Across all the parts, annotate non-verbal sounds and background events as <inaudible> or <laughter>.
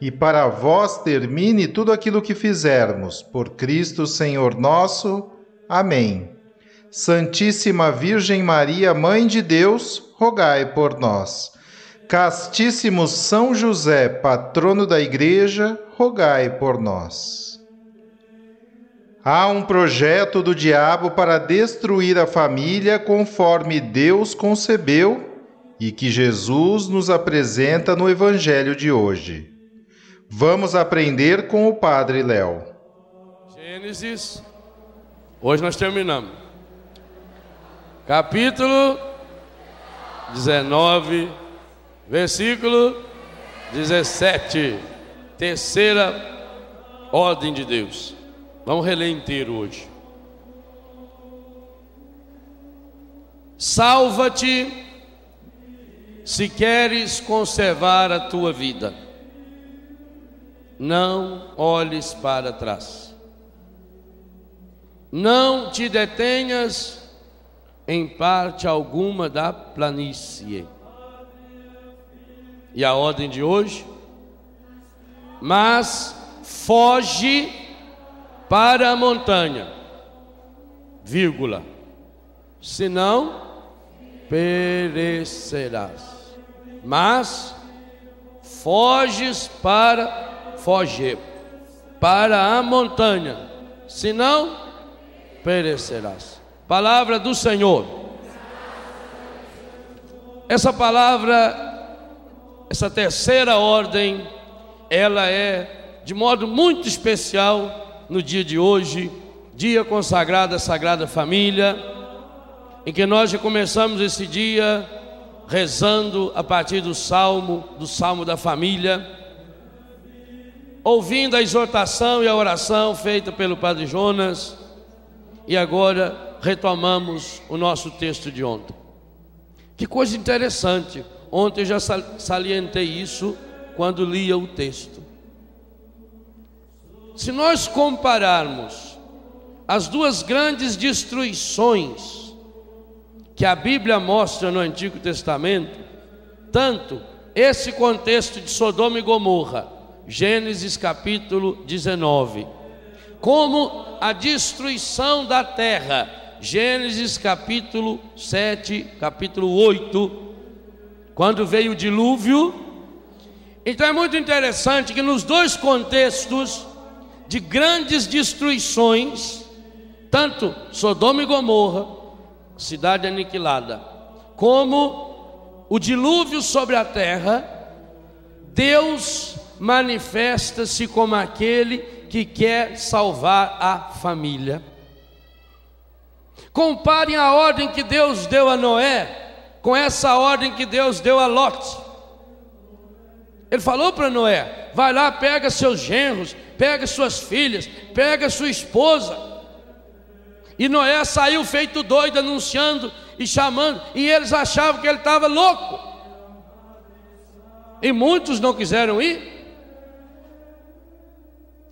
e para vós termine tudo aquilo que fizermos. Por Cristo Senhor nosso. Amém. Santíssima Virgem Maria, Mãe de Deus, rogai por nós. Castíssimo São José, patrono da Igreja, rogai por nós. Há um projeto do diabo para destruir a família conforme Deus concebeu e que Jesus nos apresenta no Evangelho de hoje. Vamos aprender com o Padre Léo. Gênesis, hoje nós terminamos. Capítulo 19, versículo 17. Terceira ordem de Deus. Vamos reler inteiro hoje. Salva-te se queres conservar a tua vida não olhes para trás. Não te detenhas em parte alguma da planície. E a ordem de hoje? Mas foge para a montanha, vírgula, senão perecerás. Mas foges para foge para a montanha, senão perecerás. Palavra do Senhor. Essa palavra, essa terceira ordem, ela é de modo muito especial no dia de hoje, dia consagrado à Sagrada Família, em que nós já começamos esse dia rezando a partir do salmo, do salmo da família ouvindo a exortação e a oração feita pelo Padre Jonas, e agora retomamos o nosso texto de ontem. Que coisa interessante, ontem eu já salientei isso quando lia o texto. Se nós compararmos as duas grandes destruições que a Bíblia mostra no Antigo Testamento, tanto esse contexto de Sodoma e Gomorra, Gênesis capítulo 19. Como a destruição da terra, Gênesis capítulo 7, capítulo 8, quando veio o dilúvio. Então é muito interessante que nos dois contextos de grandes destruições, tanto Sodoma e Gomorra, cidade aniquilada, como o dilúvio sobre a terra, Deus manifesta-se como aquele que quer salvar a família. Comparem a ordem que Deus deu a Noé com essa ordem que Deus deu a Lot. Ele falou para Noé: vai lá, pega seus genros, pega suas filhas, pega sua esposa. E Noé saiu feito doido, anunciando e chamando, e eles achavam que ele estava louco. E muitos não quiseram ir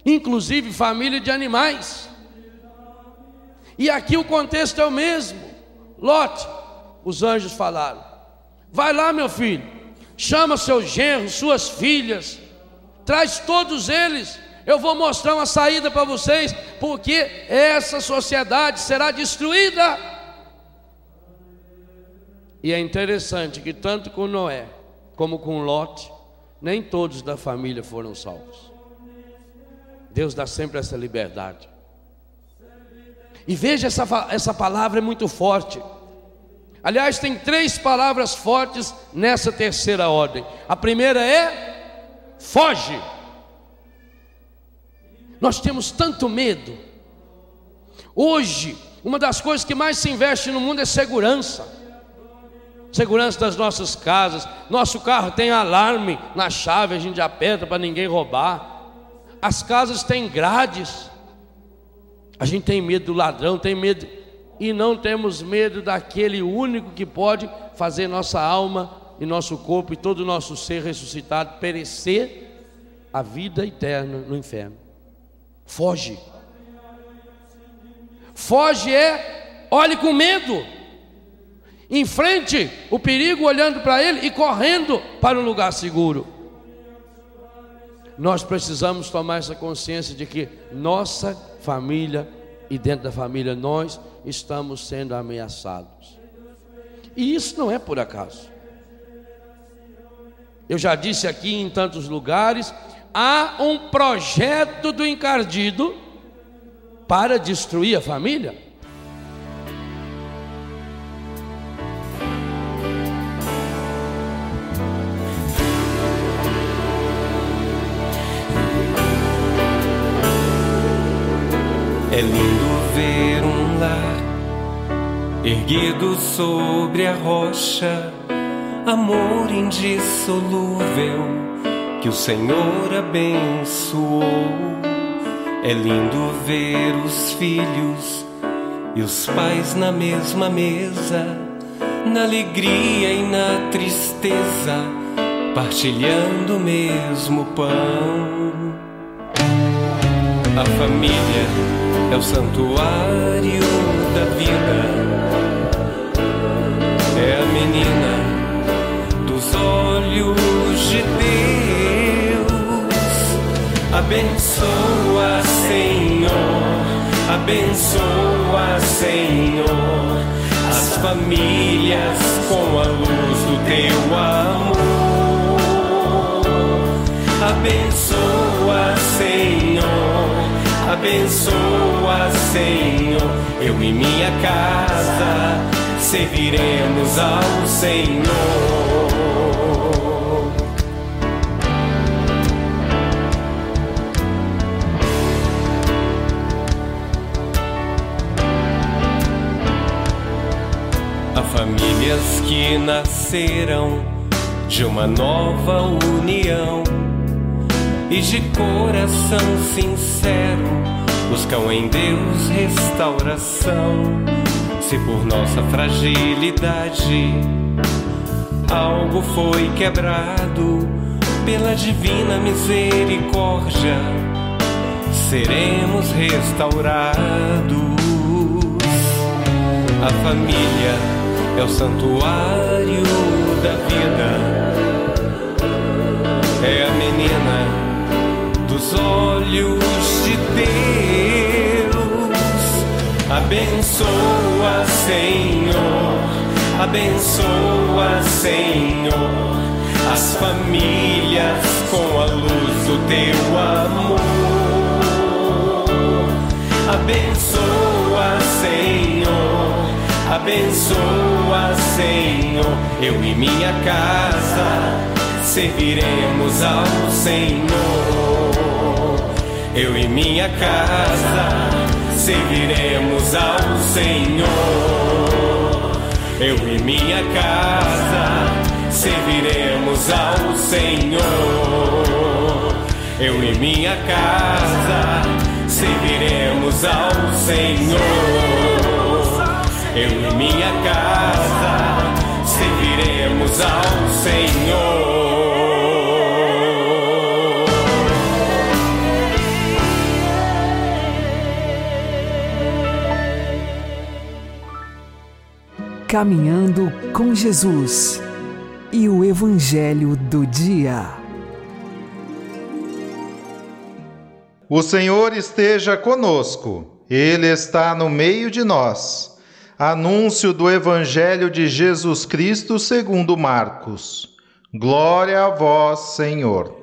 inclusive família de animais. E aqui o contexto é o mesmo. Lote, os anjos falaram: Vai lá, meu filho, chama seus genros, suas filhas, traz todos eles. Eu vou mostrar uma saída para vocês, porque essa sociedade será destruída. E é interessante que tanto com Noé como com Lote, nem todos da família foram salvos. Deus dá sempre essa liberdade. E veja, essa, essa palavra é muito forte. Aliás, tem três palavras fortes nessa terceira ordem. A primeira é: foge. Nós temos tanto medo. Hoje, uma das coisas que mais se investe no mundo é segurança. Segurança das nossas casas. Nosso carro tem alarme na chave, a gente aperta para ninguém roubar. As casas têm grades. A gente tem medo do ladrão, tem medo e não temos medo daquele único que pode fazer nossa alma e nosso corpo e todo o nosso ser ressuscitado perecer a vida eterna no inferno. Foge. Foge é olhe com medo. Enfrente o perigo olhando para ele e correndo para um lugar seguro. Nós precisamos tomar essa consciência de que nossa família e dentro da família nós estamos sendo ameaçados. E isso não é por acaso. Eu já disse aqui em tantos lugares, há um projeto do encardido para destruir a família. É lindo ver um lar erguido sobre a rocha, amor indissolúvel que o Senhor abençoou. É lindo ver os filhos e os pais na mesma mesa, na alegria e na tristeza, partilhando o mesmo pão. A família é o santuário da vida. É a menina dos olhos de Deus. Abençoa, Senhor, abençoa, Senhor, as famílias com a luz do teu amor. Abençoa, Senhor Abençoa, Senhor, eu e minha casa serviremos ao Senhor. Há famílias que nasceram de uma nova união e de coração sincero buscam em Deus restauração. Se por nossa fragilidade algo foi quebrado pela divina misericórdia, seremos restaurados. A família é o santuário da vida. É a menina dos olhos de Deus. Abençoa, Senhor, abençoa, Senhor, as famílias com a luz do teu amor. Abençoa, Senhor, abençoa, Senhor, eu e minha casa serviremos ao Senhor eu e minha casa serviremos ao Senhor. Eu e minha casa serviremos ao Senhor. Eu e minha casa serviremos ao Senhor. Eu e minha casa serviremos ao Senhor. Caminhando com Jesus e o Evangelho do Dia. O Senhor esteja conosco, Ele está no meio de nós. Anúncio do Evangelho de Jesus Cristo segundo Marcos. Glória a vós, Senhor.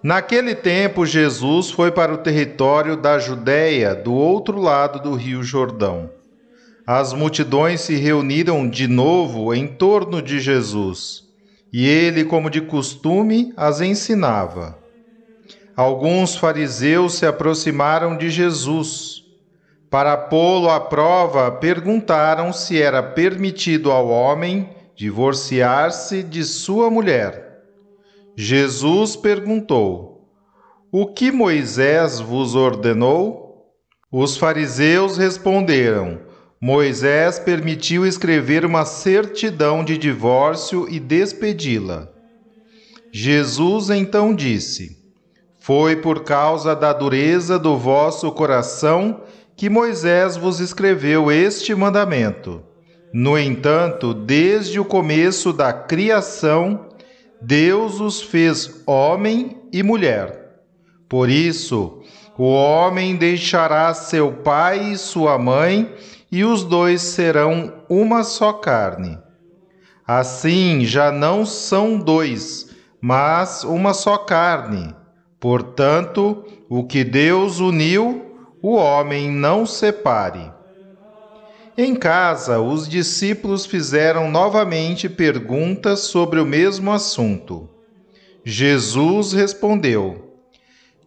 Naquele tempo, Jesus foi para o território da Judéia, do outro lado do rio Jordão. As multidões se reuniram de novo em torno de Jesus, e ele, como de costume, as ensinava. Alguns fariseus se aproximaram de Jesus. Para pô-lo à prova, perguntaram se era permitido ao homem divorciar-se de sua mulher. Jesus perguntou: O que Moisés vos ordenou? Os fariseus responderam: Moisés permitiu escrever uma certidão de divórcio e despedi-la. Jesus então disse: Foi por causa da dureza do vosso coração que Moisés vos escreveu este mandamento. No entanto, desde o começo da criação, Deus os fez homem e mulher. Por isso, o homem deixará seu pai e sua mãe, e os dois serão uma só carne. Assim já não são dois, mas uma só carne. Portanto, o que Deus uniu, o homem não separe. Em casa, os discípulos fizeram novamente perguntas sobre o mesmo assunto. Jesus respondeu: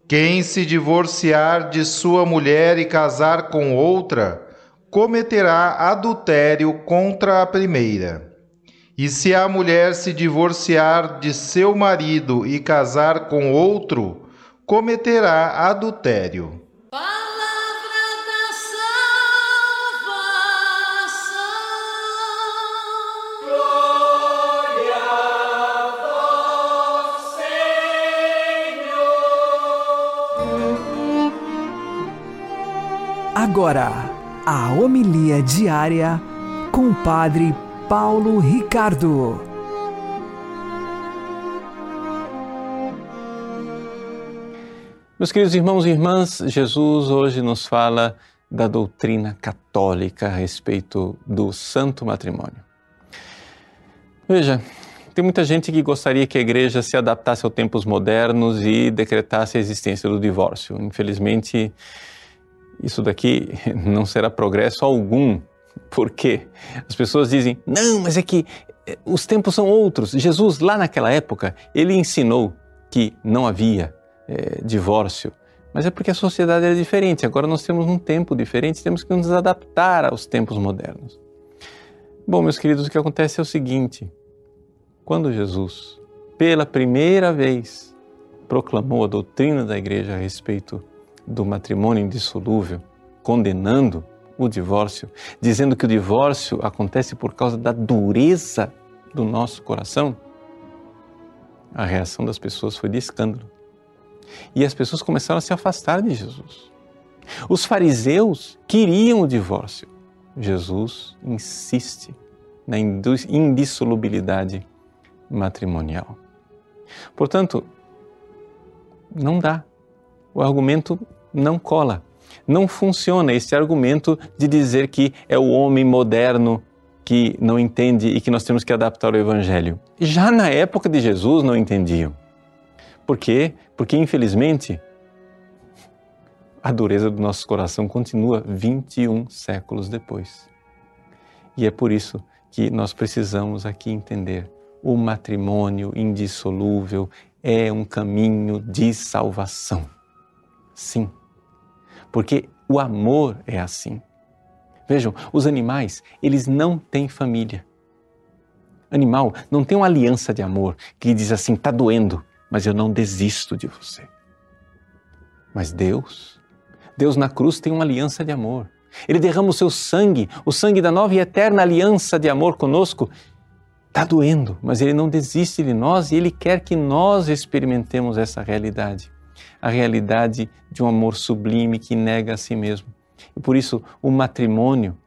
Quem se divorciar de sua mulher e casar com outra, cometerá adultério contra a primeira. E se a mulher se divorciar de seu marido e casar com outro, cometerá adultério. Agora, a homilia diária com o Padre Paulo Ricardo. Meus queridos irmãos e irmãs, Jesus hoje nos fala da doutrina católica a respeito do santo matrimônio. Veja, tem muita gente que gostaria que a igreja se adaptasse aos tempos modernos e decretasse a existência do divórcio. Infelizmente, isso daqui <laughs> não será progresso algum, porque as pessoas dizem: não, mas é que eh, os tempos são outros. Jesus, lá naquela época, ele ensinou que não havia é, divórcio, mas é porque a sociedade era diferente. Agora nós temos um tempo diferente, temos que nos adaptar aos tempos modernos. Bom, meus queridos, o que acontece é o seguinte: quando Jesus, pela primeira vez, proclamou a doutrina da igreja a respeito do matrimônio indissolúvel, condenando o divórcio, dizendo que o divórcio acontece por causa da dureza do nosso coração, a reação das pessoas foi de escândalo. E as pessoas começaram a se afastar de Jesus. Os fariseus queriam o divórcio. Jesus insiste na indissolubilidade matrimonial. Portanto, não dá o argumento não cola. Não funciona esse argumento de dizer que é o homem moderno que não entende e que nós temos que adaptar o evangelho. Já na época de Jesus não entendiam. Por quê? Porque infelizmente a dureza do nosso coração continua 21 séculos depois. E é por isso que nós precisamos aqui entender o matrimônio indissolúvel é um caminho de salvação. Sim, porque o amor é assim. Vejam, os animais, eles não têm família. Animal não tem uma aliança de amor que diz assim: está doendo, mas eu não desisto de você. Mas Deus, Deus na cruz tem uma aliança de amor. Ele derrama o seu sangue, o sangue da nova e eterna aliança de amor conosco. Está doendo, mas Ele não desiste de nós e Ele quer que nós experimentemos essa realidade a realidade de um amor sublime que nega a si mesmo. E por isso o matrimônio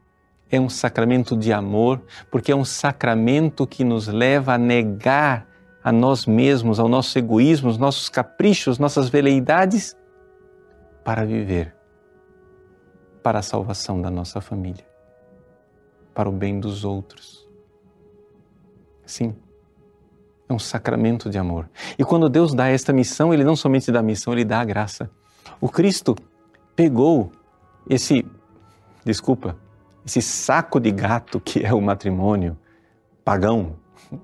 é um sacramento de amor, porque é um sacramento que nos leva a negar a nós mesmos, ao nosso egoísmo, os nossos caprichos, nossas veleidades, para viver para a salvação da nossa família, para o bem dos outros. Sim, é um sacramento de amor. E quando Deus dá esta missão, Ele não somente dá a missão, Ele dá a graça. O Cristo pegou esse, desculpa, esse saco de gato que é o matrimônio pagão,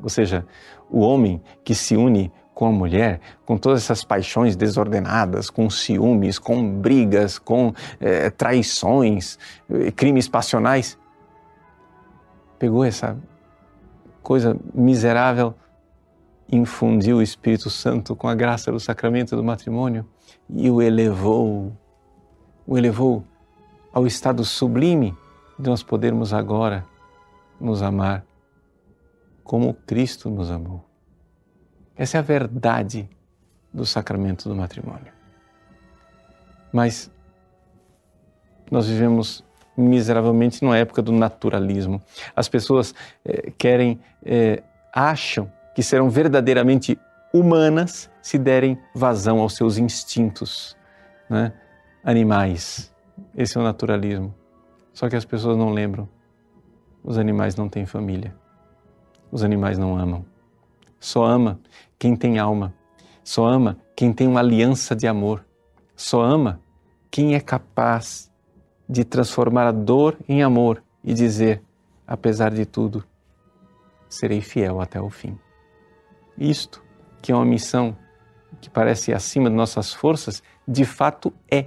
ou seja, o homem que se une com a mulher, com todas essas paixões desordenadas, com ciúmes, com brigas, com é, traições, eh, crimes passionais, pegou essa coisa miserável, infundiu o Espírito Santo com a graça do sacramento do matrimônio e o elevou, o elevou ao estado sublime de nós podermos agora nos amar como Cristo nos amou. Essa é a verdade do sacramento do matrimônio. Mas nós vivemos miseravelmente numa época do naturalismo. As pessoas eh, querem, eh, acham que serão verdadeiramente humanas se derem vazão aos seus instintos né? animais. Esse é o naturalismo. Só que as pessoas não lembram. Os animais não têm família. Os animais não amam. Só ama quem tem alma. Só ama quem tem uma aliança de amor. Só ama quem é capaz de transformar a dor em amor e dizer, apesar de tudo, serei fiel até o fim. Isto, que é uma missão que parece acima de nossas forças, de fato é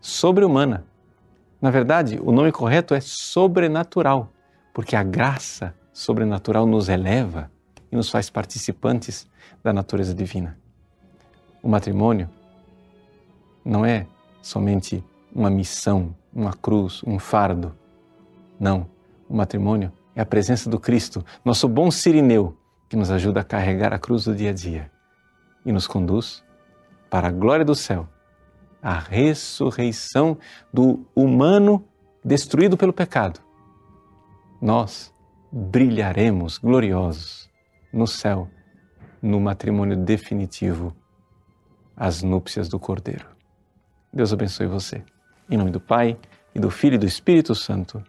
sobre-humana. Na verdade, o nome correto é sobrenatural, porque a graça sobrenatural nos eleva e nos faz participantes da natureza divina. O matrimônio não é somente uma missão, uma cruz, um fardo. Não, o matrimônio é a presença do Cristo, nosso bom sirineu, que nos ajuda a carregar a cruz do dia a dia e nos conduz para a glória do céu, a ressurreição do humano destruído pelo pecado. Nós brilharemos gloriosos no céu, no matrimônio definitivo, as núpcias do Cordeiro. Deus abençoe você. Em nome do Pai, e do Filho e do Espírito Santo.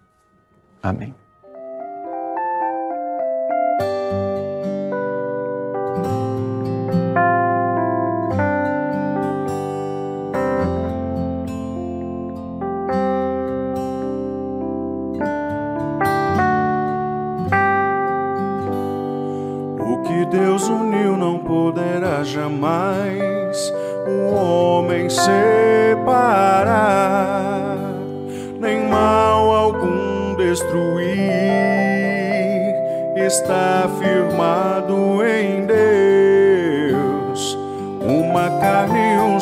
Amém.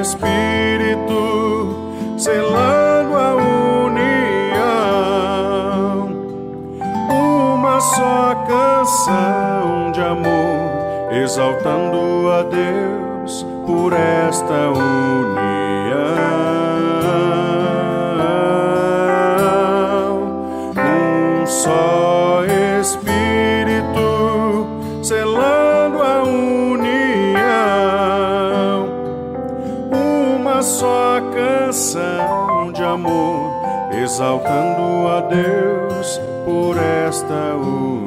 Espírito selando a união, uma só canção de amor exaltando a Deus por esta união. Amor, exaltando a Deus por esta união.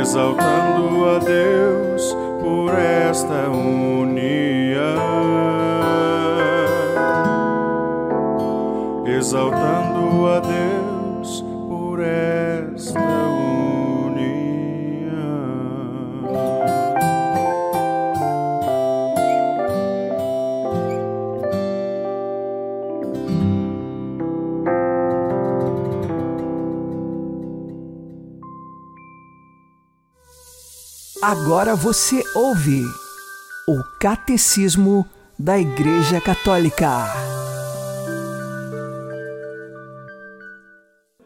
exaltando a Deus por esta união, exaltando a Deus Agora você ouve o Catecismo da Igreja Católica.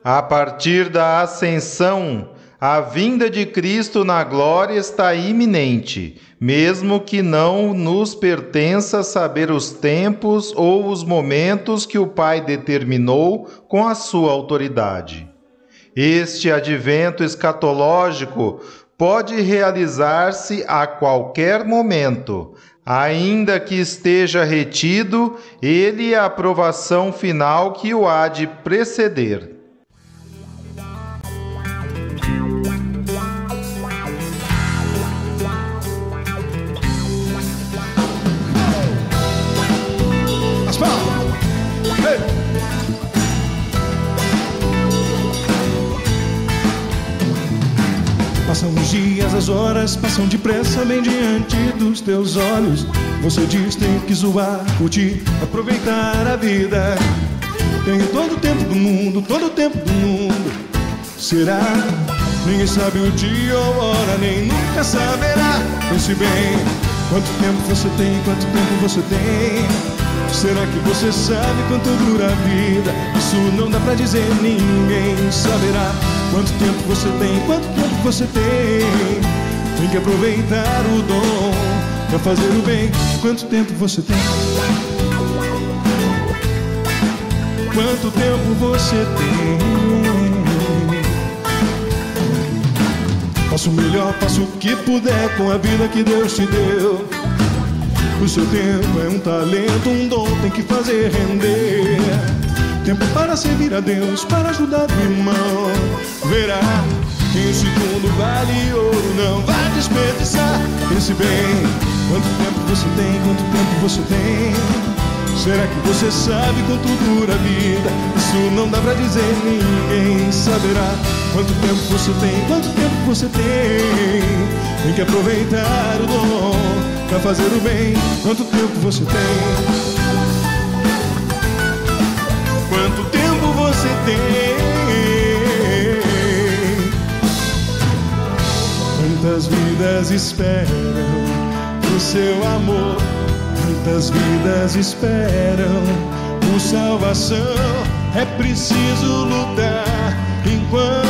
A partir da ascensão, a vinda de Cristo na glória está iminente, mesmo que não nos pertença saber os tempos ou os momentos que o Pai determinou com a sua autoridade. Este advento escatológico pode realizar-se a qualquer momento, ainda que esteja retido ele a aprovação final que o há de preceder. As horas passam depressa bem diante dos teus olhos. Você diz tem que zoar, curtir, aproveitar a vida. Tenho todo o tempo do mundo, todo o tempo do mundo. Será? Ninguém sabe o dia ou hora, nem nunca saberá. Pense bem, quanto tempo você tem, quanto tempo você tem. Será que você sabe quanto dura a vida? Isso não dá pra dizer, ninguém saberá. Quanto tempo você tem, quanto tempo você tem? Tem que aproveitar o dom pra fazer o bem. Quanto tempo você tem? Quanto tempo você tem? Faça o melhor, faça o que puder com a vida que Deus te deu. O seu tempo é um talento, um dom, tem que fazer render. Tempo para servir a Deus, para ajudar o irmão. Verá que um segundo vale ouro, não vai desperdiçar. Pense bem, quanto tempo você tem, quanto tempo você tem. Será que você sabe quanto dura a vida? Isso não dá pra dizer, ninguém saberá. Quanto tempo você tem, quanto tempo você tem. Tem que aproveitar o dom pra fazer o bem. Quanto tempo você tem? Quanto tempo você tem? Quantas vidas esperam o seu amor? Quantas vidas esperam por salvação? É preciso lutar enquanto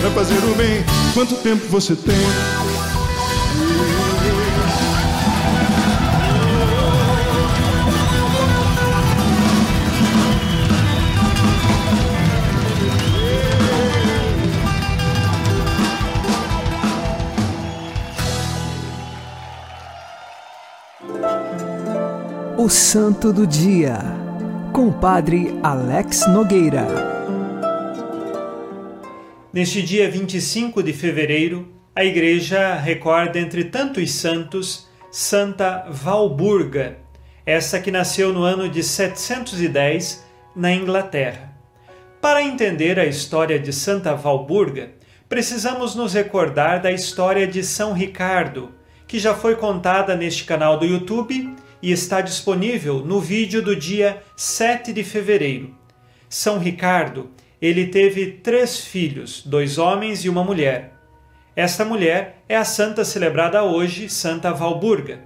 pra fazer o bem. Quanto tempo você tem? O Santo do Dia, com o Padre Alex Nogueira. Neste dia 25 de fevereiro, a Igreja recorda, entre tantos santos, Santa Valburga, essa que nasceu no ano de 710 na Inglaterra. Para entender a história de Santa Valburga, precisamos nos recordar da história de São Ricardo, que já foi contada neste canal do YouTube e está disponível no vídeo do dia 7 de fevereiro. São Ricardo, ele teve três filhos, dois homens e uma mulher. Esta mulher é a santa celebrada hoje, Santa Valburga.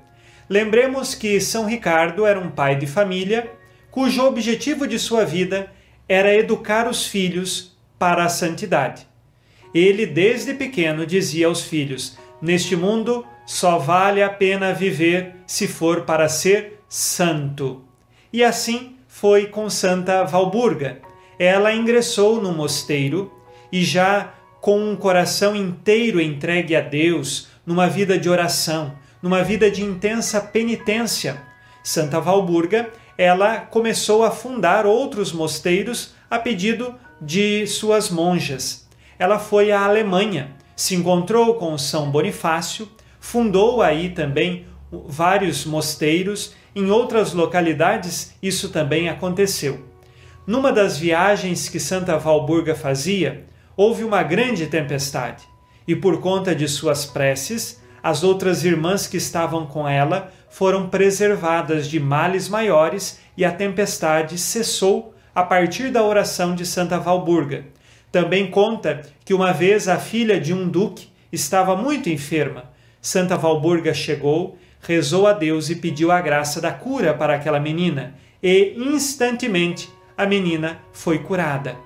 Lembremos que São Ricardo era um pai de família cujo objetivo de sua vida era educar os filhos para a santidade. Ele, desde pequeno, dizia aos filhos: Neste mundo só vale a pena viver se for para ser santo. E assim foi com Santa Valburga. Ela ingressou no mosteiro e já com um coração inteiro entregue a Deus, numa vida de oração, numa vida de intensa penitência, Santa Valburga, ela começou a fundar outros mosteiros a pedido de suas monjas. Ela foi à Alemanha, se encontrou com São Bonifácio, fundou aí também vários mosteiros, em outras localidades isso também aconteceu. Numa das viagens que Santa Valburga fazia, houve uma grande tempestade, e por conta de suas preces, as outras irmãs que estavam com ela foram preservadas de males maiores e a tempestade cessou a partir da oração de Santa Valburga. Também conta que uma vez a filha de um duque estava muito enferma. Santa Valburga chegou, rezou a Deus e pediu a graça da cura para aquela menina, e instantemente a menina foi curada.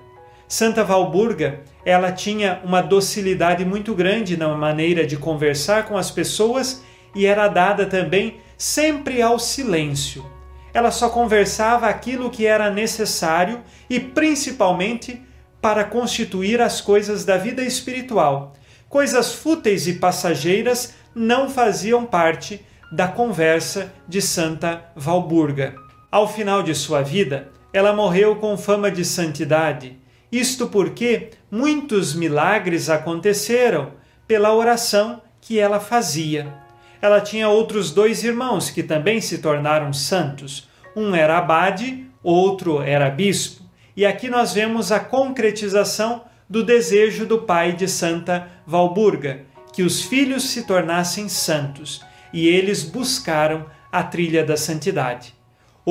Santa Valburga, ela tinha uma docilidade muito grande na maneira de conversar com as pessoas e era dada também sempre ao silêncio. Ela só conversava aquilo que era necessário e principalmente para constituir as coisas da vida espiritual. Coisas fúteis e passageiras não faziam parte da conversa de Santa Valburga. Ao final de sua vida, ela morreu com fama de santidade isto porque muitos milagres aconteceram pela oração que ela fazia. Ela tinha outros dois irmãos que também se tornaram santos. Um era abade, outro era bispo. E aqui nós vemos a concretização do desejo do pai de Santa Valburga, que os filhos se tornassem santos, e eles buscaram a trilha da santidade.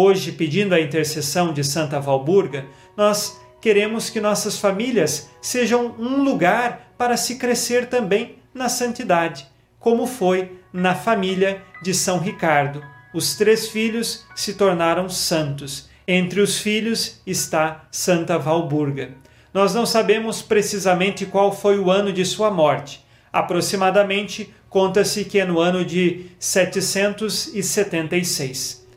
Hoje, pedindo a intercessão de Santa Valburga, nós queremos que nossas famílias sejam um lugar para se crescer também na santidade, como foi na família de São Ricardo. Os três filhos se tornaram santos. Entre os filhos está Santa Valburga. Nós não sabemos precisamente qual foi o ano de sua morte. Aproximadamente, conta-se que é no ano de 776.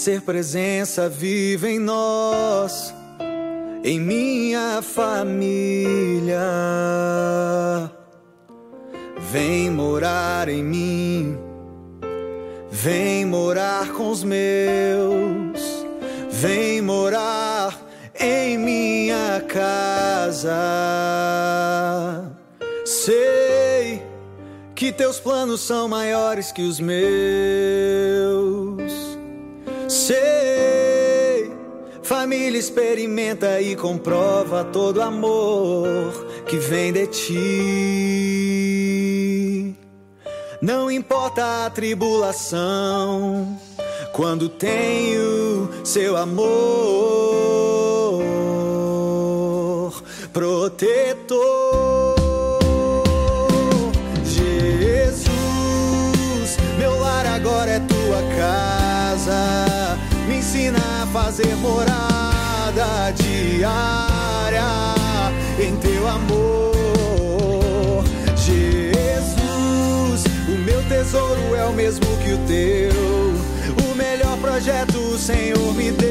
Ser presença viva em nós, em minha família. Vem morar em mim, vem morar com os meus, vem morar em minha casa. Sei que teus planos são maiores que os meus. Família experimenta e comprova todo amor que vem de ti. Não importa a tribulação, quando tenho seu amor protetor. me ensina a fazer morada diária em teu amor. Jesus, o meu tesouro é o mesmo que o teu, o melhor projeto o Senhor me deu.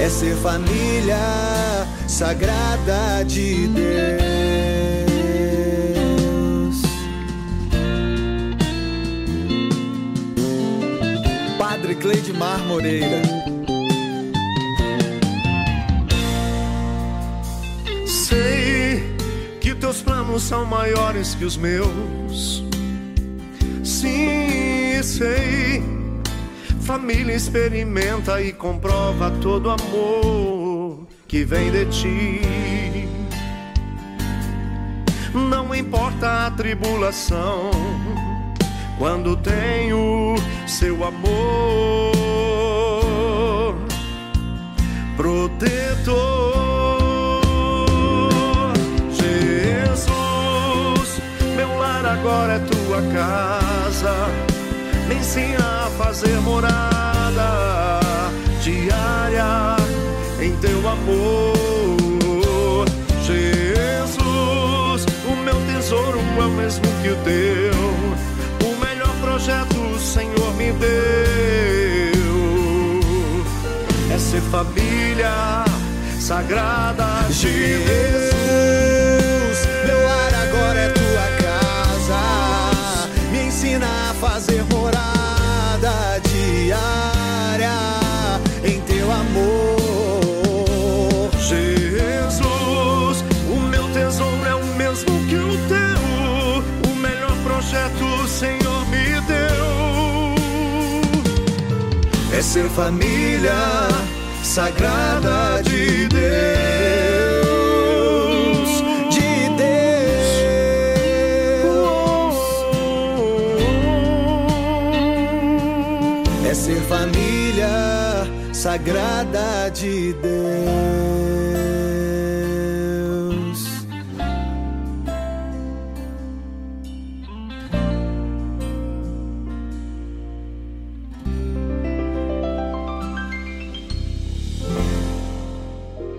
É ser família sagrada de Deus. Padre Cleidmar Moreira. Planos são maiores que os meus. Sim, sei. Família experimenta e comprova todo amor que vem de ti. Não importa a tribulação, quando tenho seu amor protetor. Casa. Me ensina a fazer morada diária em teu amor. Jesus, o meu tesouro é o mesmo que o teu. O melhor projeto o Senhor me deu. É ser família sagrada de Deus. Fazer morada diária em teu amor. Jesus, o meu tesouro é o mesmo que o teu. O melhor projeto o Senhor me deu. É ser família sagrada de Deus. Ser família sagrada de Deus.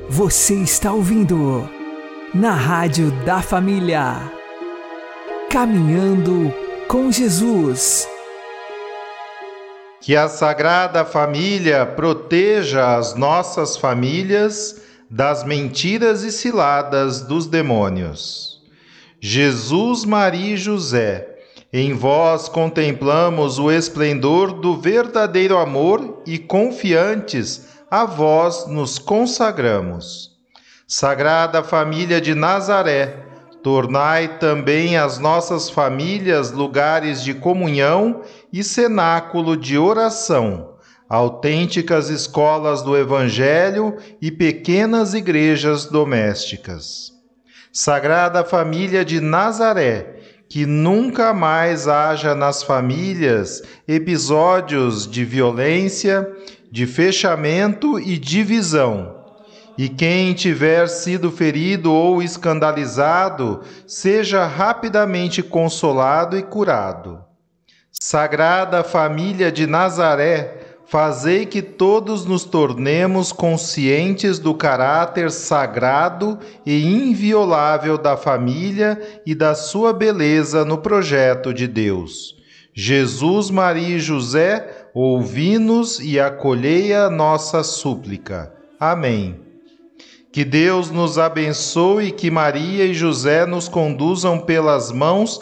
Você está ouvindo na Rádio da Família. Caminhando com Jesus. Que a Sagrada Família proteja as nossas famílias das mentiras e ciladas dos demônios. Jesus, Maria e José, em vós contemplamos o esplendor do verdadeiro amor e confiantes a vós nos consagramos. Sagrada Família de Nazaré, tornai também as nossas famílias lugares de comunhão e cenáculo de oração, autênticas escolas do Evangelho e pequenas igrejas domésticas. Sagrada Família de Nazaré, que nunca mais haja nas famílias episódios de violência, de fechamento e divisão. E quem tiver sido ferido ou escandalizado, seja rapidamente consolado e curado. Sagrada Família de Nazaré, fazei que todos nos tornemos conscientes do caráter sagrado e inviolável da família e da sua beleza no projeto de Deus. Jesus, Maria e José, ouvi-nos e acolhei a nossa súplica. Amém. Que Deus nos abençoe e que Maria e José nos conduzam pelas mãos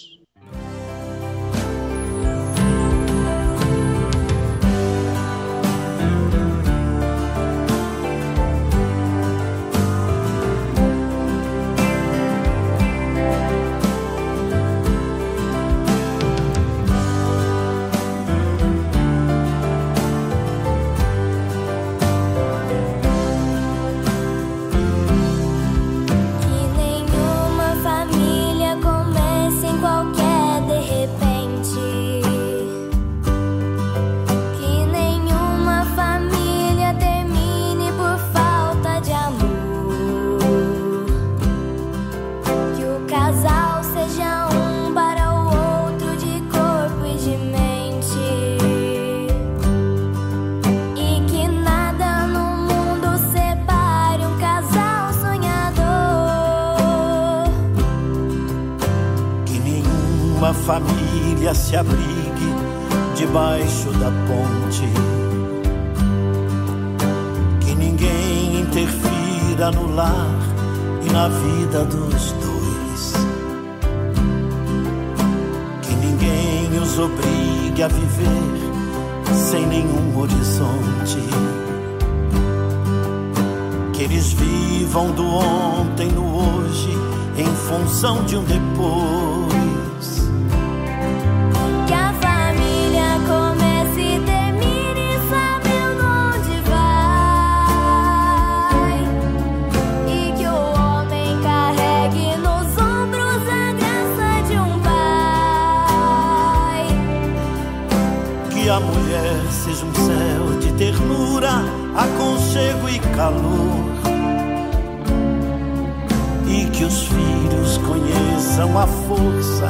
uma força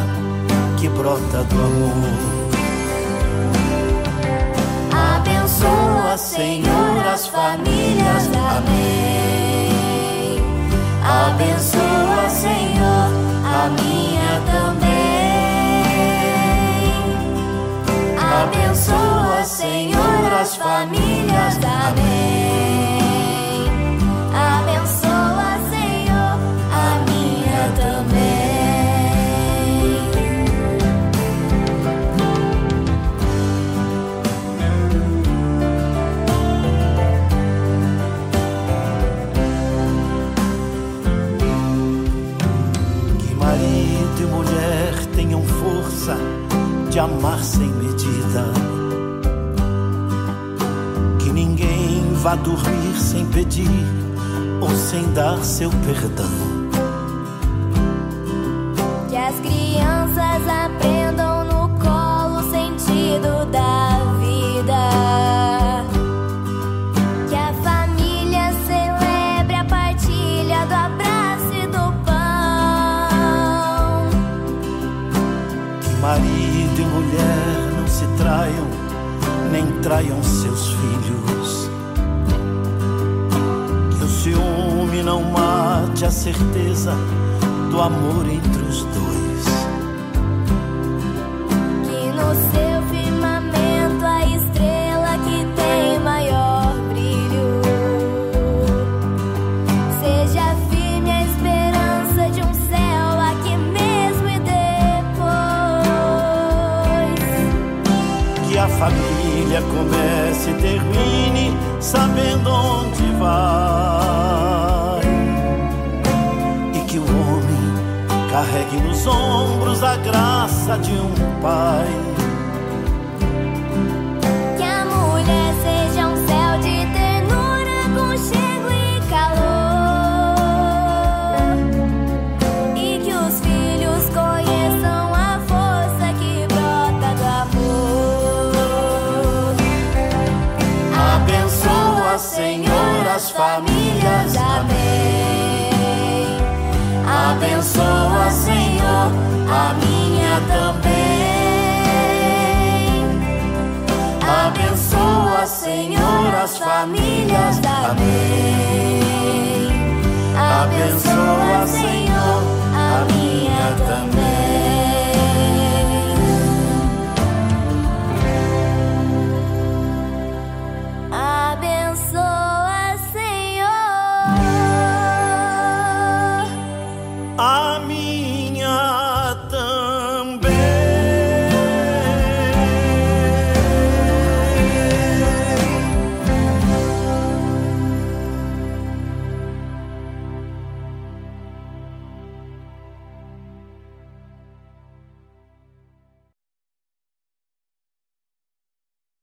que brota do amor. Abençoa, Senhor, as famílias da Amém. Abençoa, Senhor, a minha também. Abençoa, Senhor, as famílias da Amém. de amar sem medida. Que ninguém vá dormir sem pedir ou sem dar seu perdão. Que as crianças aprendam no colo o sentido da traiam seus filhos. Que o ciúme não mate a certeza do amor entre sabendo onde vai. E que o homem carregue nos ombros a graça de um pai